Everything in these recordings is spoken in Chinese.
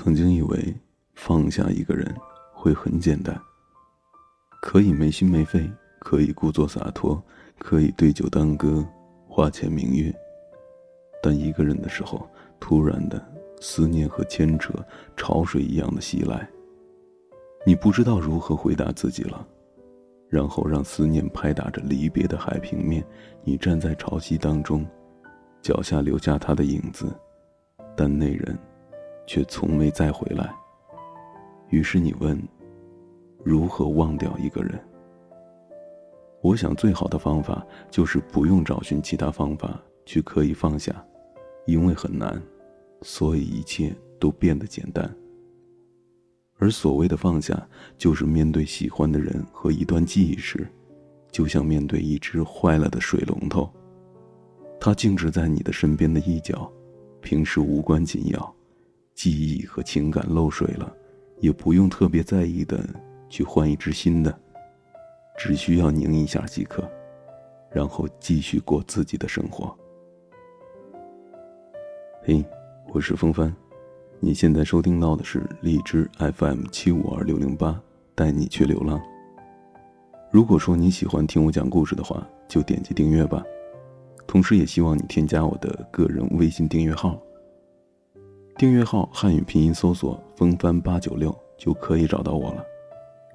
曾经以为放下一个人会很简单，可以没心没肺，可以故作洒脱，可以对酒当歌，花前明月。但一个人的时候，突然的思念和牵扯，潮水一样的袭来。你不知道如何回答自己了，然后让思念拍打着离别的海平面。你站在潮汐当中，脚下留下他的影子，但那人。却从没再回来。于是你问：如何忘掉一个人？我想最好的方法就是不用找寻其他方法去刻意放下，因为很难，所以一切都变得简单。而所谓的放下，就是面对喜欢的人和一段记忆时，就像面对一只坏了的水龙头，它静止在你的身边的一角，平时无关紧要。记忆和情感漏水了，也不用特别在意的去换一支新的，只需要拧一下即可，然后继续过自己的生活。嘿，我是风帆，你现在收听到的是荔枝 FM 七五二六零八，带你去流浪。如果说你喜欢听我讲故事的话，就点击订阅吧，同时也希望你添加我的个人微信订阅号。订阅号汉语拼音搜索“风帆八九六”就可以找到我了。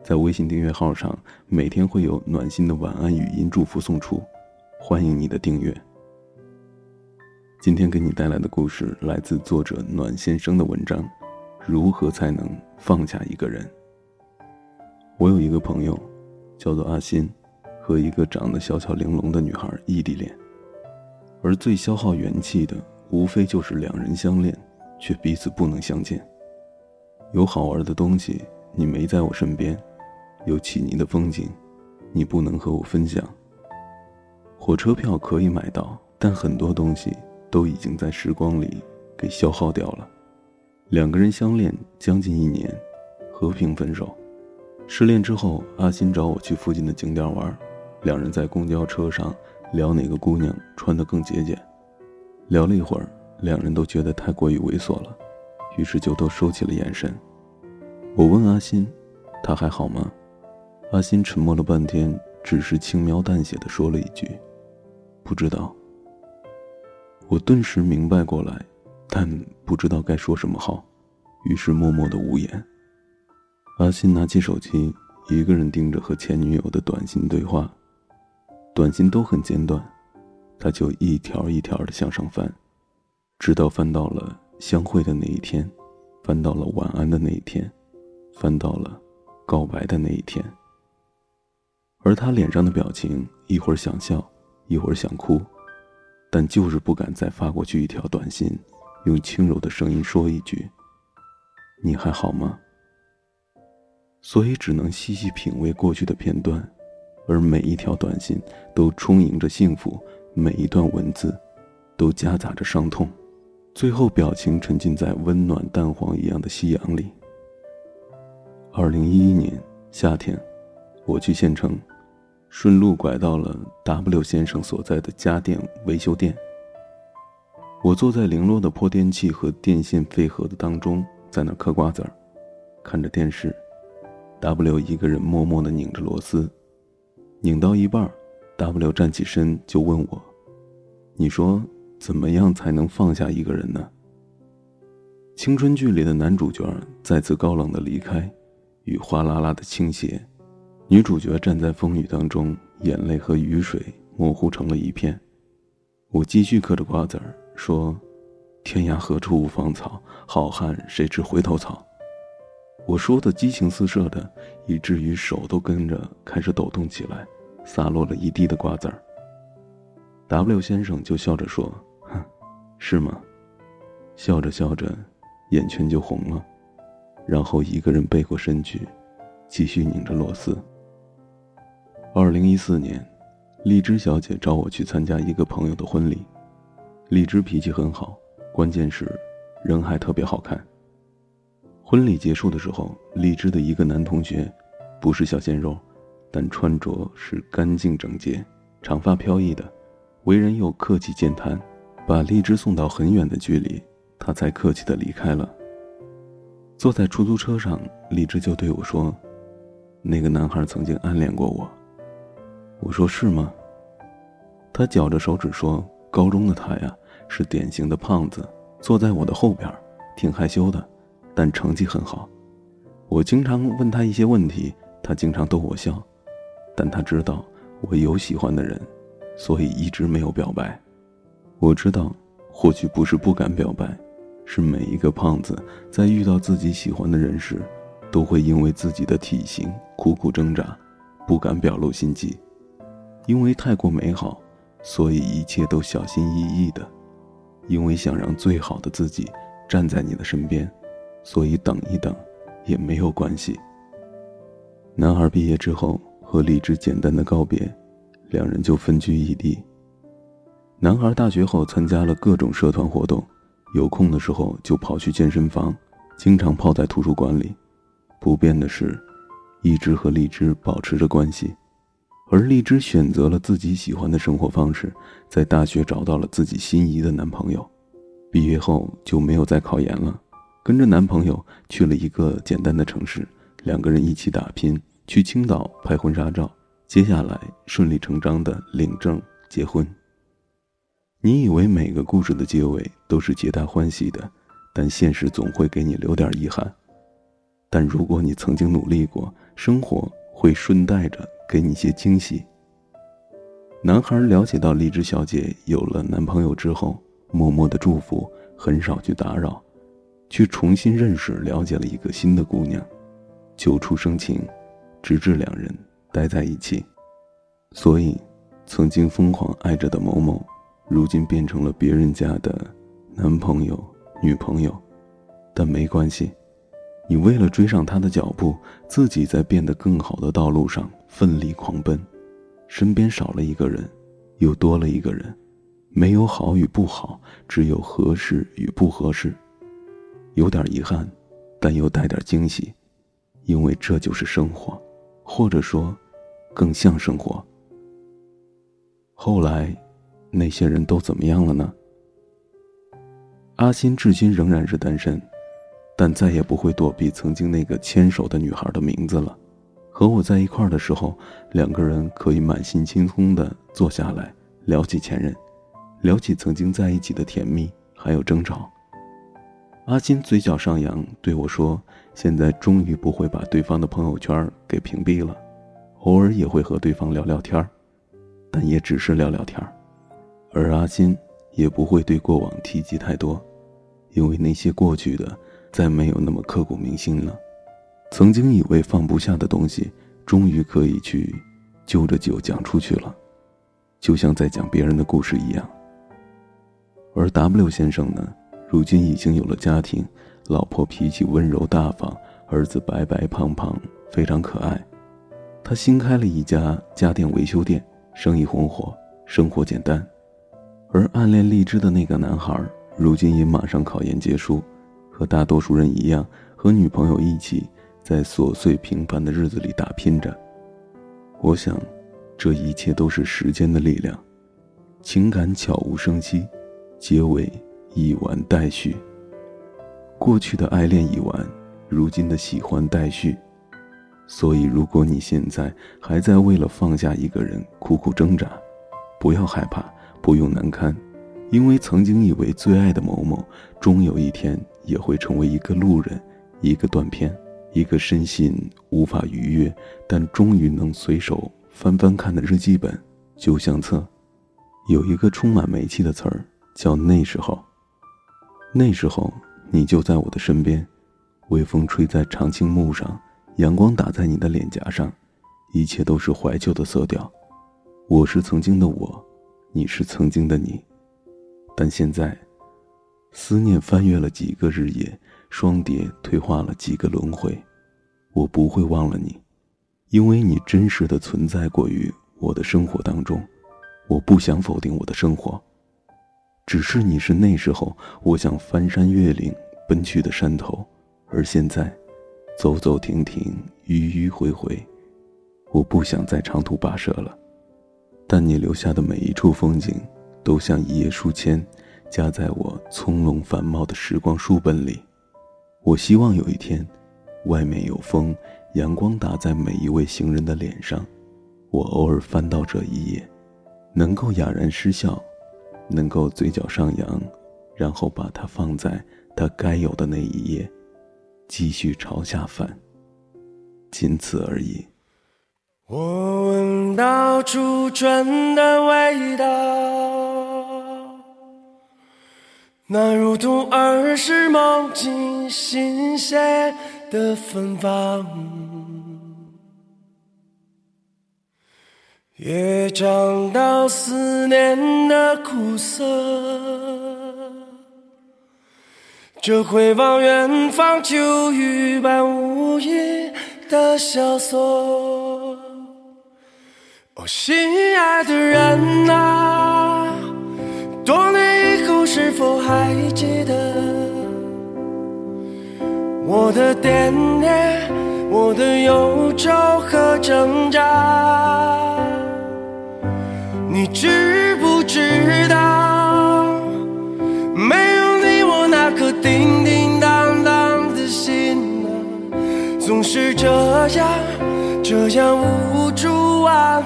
在微信订阅号上，每天会有暖心的晚安语音祝福送出，欢迎你的订阅。今天给你带来的故事来自作者暖先生的文章：如何才能放下一个人？我有一个朋友，叫做阿欣，和一个长得小巧玲珑的女孩异地恋，而最消耗元气的，无非就是两人相恋。却彼此不能相见。有好玩的东西，你没在我身边；有旖旎的风景，你不能和我分享。火车票可以买到，但很多东西都已经在时光里给消耗掉了。两个人相恋将近一年，和平分手。失恋之后，阿欣找我去附近的景点玩，两人在公交车上聊哪个姑娘穿得更节俭。聊了一会儿。两人都觉得太过于猥琐了，于是就都收起了眼神。我问阿欣：“他还好吗？”阿欣沉默了半天，只是轻描淡写的说了一句：“不知道。”我顿时明白过来，但不知道该说什么好，于是默默的无言。阿欣拿起手机，一个人盯着和前女友的短信对话，短信都很简短，他就一条一条的向上翻。直到翻到了相会的那一天，翻到了晚安的那一天，翻到了告白的那一天。而他脸上的表情，一会儿想笑，一会儿想哭，但就是不敢再发过去一条短信，用轻柔的声音说一句：“你还好吗？”所以只能细细品味过去的片段，而每一条短信都充盈着幸福，每一段文字都夹杂着伤痛。最后，表情沉浸在温暖蛋黄一样的夕阳里。二零一一年夏天，我去县城，顺路拐到了 W 先生所在的家电维修店。我坐在零落的破电器和电线废盒的当中，在那嗑瓜子儿，看着电视。W 一个人默默地拧着螺丝，拧到一半，W 站起身就问我：“你说？”怎么样才能放下一个人呢？青春剧里的男主角再次高冷的离开，雨哗啦啦的倾斜，女主角站在风雨当中，眼泪和雨水模糊成了一片。我继续嗑着瓜子儿说：“天涯何处无芳草，好汉谁知回头草。”我说的激情四射的，以至于手都跟着开始抖动起来，洒落了一地的瓜子儿。W 先生就笑着说。是吗？笑着笑着，眼圈就红了，然后一个人背过身去，继续拧着螺丝。二零一四年，荔枝小姐找我去参加一个朋友的婚礼。荔枝脾气很好，关键是人还特别好看。婚礼结束的时候，荔枝的一个男同学，不是小鲜肉，但穿着是干净整洁，长发飘逸的，为人又客气健谈。把荔枝送到很远的距离，他才客气的离开了。坐在出租车上，荔枝就对我说：“那个男孩曾经暗恋过我。”我说：“是吗？”他绞着手指说：“高中的他呀，是典型的胖子，坐在我的后边，挺害羞的，但成绩很好。我经常问他一些问题，他经常逗我笑，但他知道我有喜欢的人，所以一直没有表白。我知道，或许不是不敢表白，是每一个胖子在遇到自己喜欢的人时，都会因为自己的体型苦苦挣扎，不敢表露心迹，因为太过美好。”所以一切都小心翼翼的，因为想让最好的自己站在你的身边，所以等一等也没有关系。男孩毕业之后和李智简单的告别，两人就分居异地。男孩大学后参加了各种社团活动，有空的时候就跑去健身房，经常泡在图书馆里。不变的是，一直和荔枝保持着关系。而荔枝选择了自己喜欢的生活方式，在大学找到了自己心仪的男朋友，毕业后就没有再考研了，跟着男朋友去了一个简单的城市，两个人一起打拼，去青岛拍婚纱照，接下来顺理成章的领证结婚。你以为每个故事的结尾都是皆大欢喜的，但现实总会给你留点遗憾。但如果你曾经努力过，生活会顺带着。给你些惊喜。男孩了解到荔枝小姐有了男朋友之后，默默的祝福，很少去打扰，去重新认识、了解了一个新的姑娘，久处生情，直至两人待在一起。所以，曾经疯狂爱着的某某，如今变成了别人家的男朋友、女朋友，但没关系。你为了追上他的脚步，自己在变得更好的道路上奋力狂奔，身边少了一个人，又多了一个人，没有好与不好，只有合适与不合适。有点遗憾，但又带点惊喜，因为这就是生活，或者说，更像生活。后来，那些人都怎么样了呢？阿新至今仍然是单身。但再也不会躲避曾经那个牵手的女孩的名字了。和我在一块儿的时候，两个人可以满心轻松地坐下来聊起前任，聊起曾经在一起的甜蜜，还有争吵。阿金嘴角上扬对我说：“现在终于不会把对方的朋友圈给屏蔽了，偶尔也会和对方聊聊天但也只是聊聊天而阿金也不会对过往提及太多，因为那些过去的。”再没有那么刻骨铭心了。曾经以为放不下的东西，终于可以去就着酒讲出去了，就像在讲别人的故事一样。而 W 先生呢，如今已经有了家庭，老婆脾气温柔大方，儿子白白胖胖，非常可爱。他新开了一家家电维修店，生意红火，生活简单。而暗恋荔枝的那个男孩，如今也马上考研结束。和大多数人一样，和女朋友一起在琐碎平凡的日子里打拼着。我想，这一切都是时间的力量。情感悄无声息，结尾已完待续。过去的爱恋已完，如今的喜欢待续。所以，如果你现在还在为了放下一个人苦苦挣扎，不要害怕，不用难堪。因为曾经以为最爱的某某，终有一天也会成为一个路人，一个断片，一个深信无法逾越，但终于能随手翻翻看的日记本、旧相册。有一个充满煤气的词儿，叫那时候。那时候，你就在我的身边，微风吹在长青木上，阳光打在你的脸颊上，一切都是怀旧的色调。我是曾经的我，你是曾经的你。但现在，思念翻越了几个日夜，双蝶退化了几个轮回，我不会忘了你，因为你真实的存在过于我的生活当中。我不想否定我的生活，只是你是那时候我想翻山越岭奔去的山头，而现在，走走停停，迂迂回回，我不想再长途跋涉了。但你留下的每一处风景。都像一页书签，夹在我葱茏繁茂的时光书本里。我希望有一天，外面有风，阳光打在每一位行人的脸上，我偶尔翻到这一页，能够哑然失笑，能够嘴角上扬，然后把它放在它该有的那一页，继续朝下翻，仅此而已。我闻到初春的味道。那如同儿时梦境新鲜的芬芳，也尝到思念的苦涩。这回望远方秋雨般无垠的萧索，哦，心爱的人啊，多年以后。是否还记得我的惦念，我的忧愁和挣扎？你知不知道，没有你，我那颗叮叮当当的心啊，总是这样，这样无助安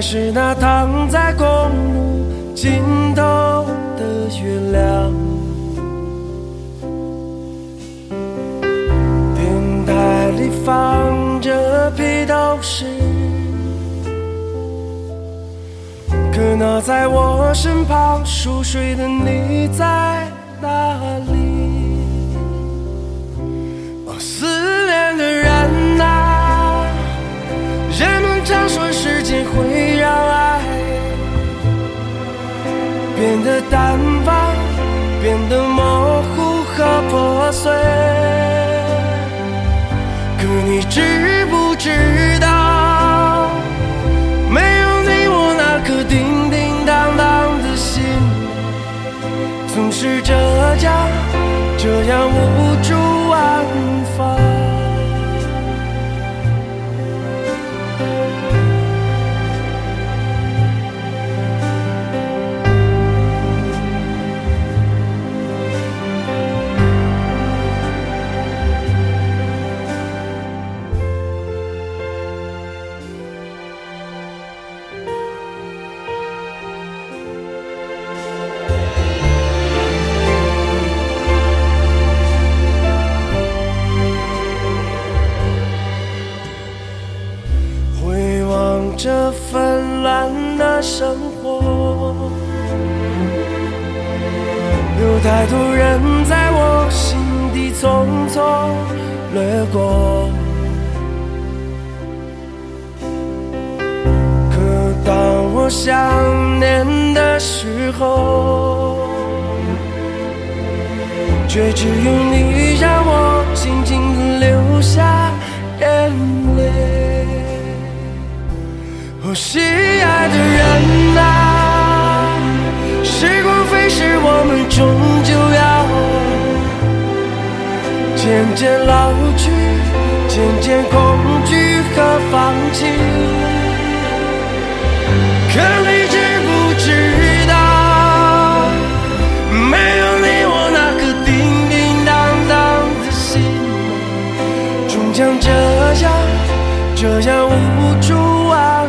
还是那躺在公路尽头的月亮。电台里放着披头士，可那在我身旁熟睡的你在哪里？思念的人啊人们常说时间会的淡忘，变得模糊和破碎。可你知不知道，没有你，我那颗叮叮当当的心，总是这样，这样无想念的时候，却只有你让我静静的流下眼泪。哦心爱的人啊，时光飞逝，我们终究要渐渐老去，渐渐恐惧和放弃。可你知不知道，没有你，我那颗叮叮当当的心，终将这样，这样无处安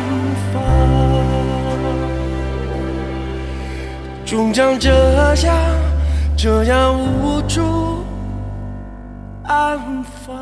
放，终将这样，这样无处安放。